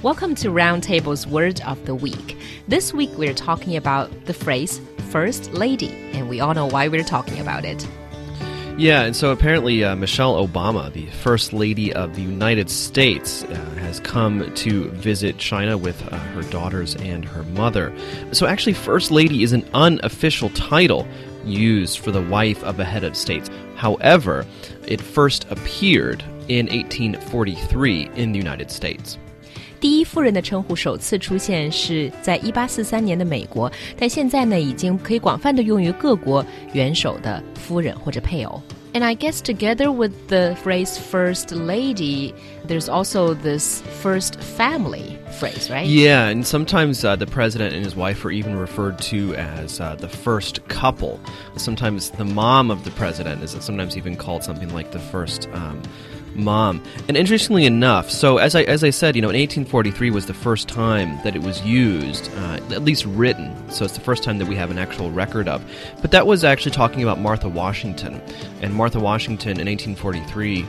Welcome to Roundtable's Word of the Week. This week we're talking about the phrase First Lady, and we all know why we're talking about it. Yeah, and so apparently uh, Michelle Obama, the First Lady of the United States, uh, has come to visit China with uh, her daughters and her mother. So actually, First Lady is an unofficial title used for the wife of a head of state. However, it first appeared in 1843 in the United States. 第一夫人的称呼首次出现是在一八四三年的美国，但现在呢，已经可以广泛的用于各国元首的夫人或者配偶。And I guess together with the phrase first lady, there's also this first family phrase, right? Yeah, and sometimes uh, the president and his wife are even referred to as uh, the first couple. Sometimes the mom of the president is sometimes even called something like the first. Um, mom. And interestingly enough, so as I as I said, you know, in 1843 was the first time that it was used, uh, at least written. So it's the first time that we have an actual record of. But that was actually talking about Martha Washington, and Martha Washington in 1843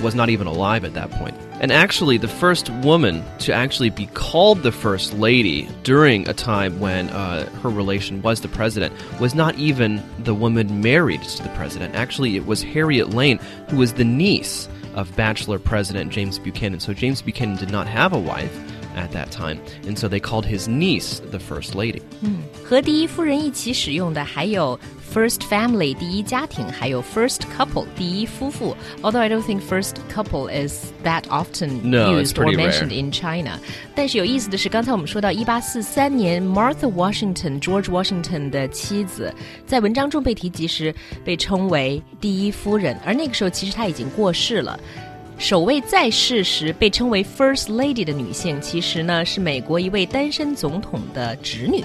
was not even alive at that point. And actually, the first woman to actually be called the First Lady during a time when uh, her relation was the president was not even the woman married to the president. Actually, it was Harriet Lane, who was the niece of Bachelor President James Buchanan. So James Buchanan did not have a wife at that time, and so they called his niece the First Lady. 嗯，和第一夫人一起使用的还有 first family 第一家庭，还有 first couple 第一夫妇。Although I don't think first couple is that often used or mentioned in China. 但是有意思的是，刚才我们说到一八四三年，Martha Washington George Washington 的妻子在文章中被提及时被称为第一夫人，而那个时候其实她已经过世了。首位在世时被称为 First Lady 的女性，其实呢是美国一位单身总统的侄女。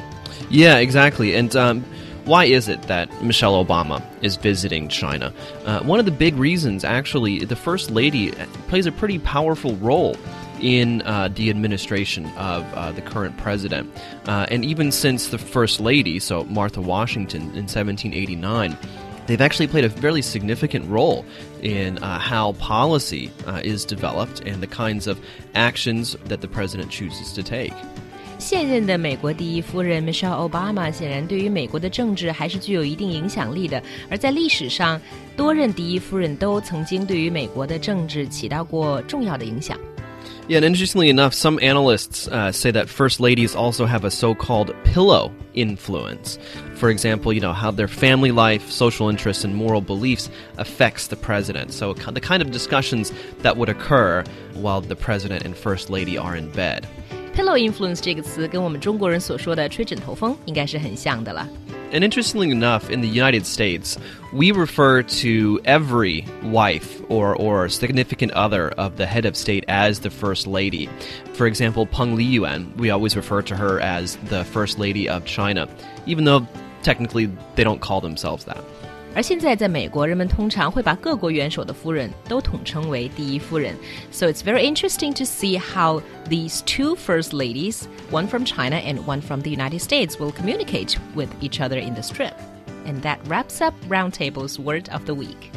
Yeah, exactly. And um, why is it that Michelle Obama is visiting China? Uh, one of the big reasons, actually, the First Lady plays a pretty powerful role in uh, the administration of uh, the current president. Uh, and even since the First Lady, so Martha Washington in 1789, they've actually played a fairly significant role in uh, how policy uh, is developed and the kinds of actions that the president chooses to take. 现任的美国第一夫人 Michelle Obama 显然对于美国的政治还是具有一定影响力的，而在历史上，多任第一夫人都曾经对于美国的政治起到过重要的影响。 Yeah, and interestingly enough, some analysts uh, say that first ladies also have a so called pillow influence. For example, you know, how their family life, social interests, and moral beliefs affects the president. So, the kind of discussions that would occur while the president and first lady are in bed. Pillow influence 这个词跟我们中国人所说的吹枕头风应该是很像的了。 And interestingly enough, in the United States, we refer to every wife or, or significant other of the head of state as the First Lady. For example, Peng Liyuan, we always refer to her as the First Lady of China, even though technically they don't call themselves that. 而现在在美国，人们通常会把各国元首的夫人都统称为第一夫人。So it's very interesting to see how these two first ladies, one from China and one from the United States, will communicate with each other in the strip. And that wraps up Roundtable's Word of the Week.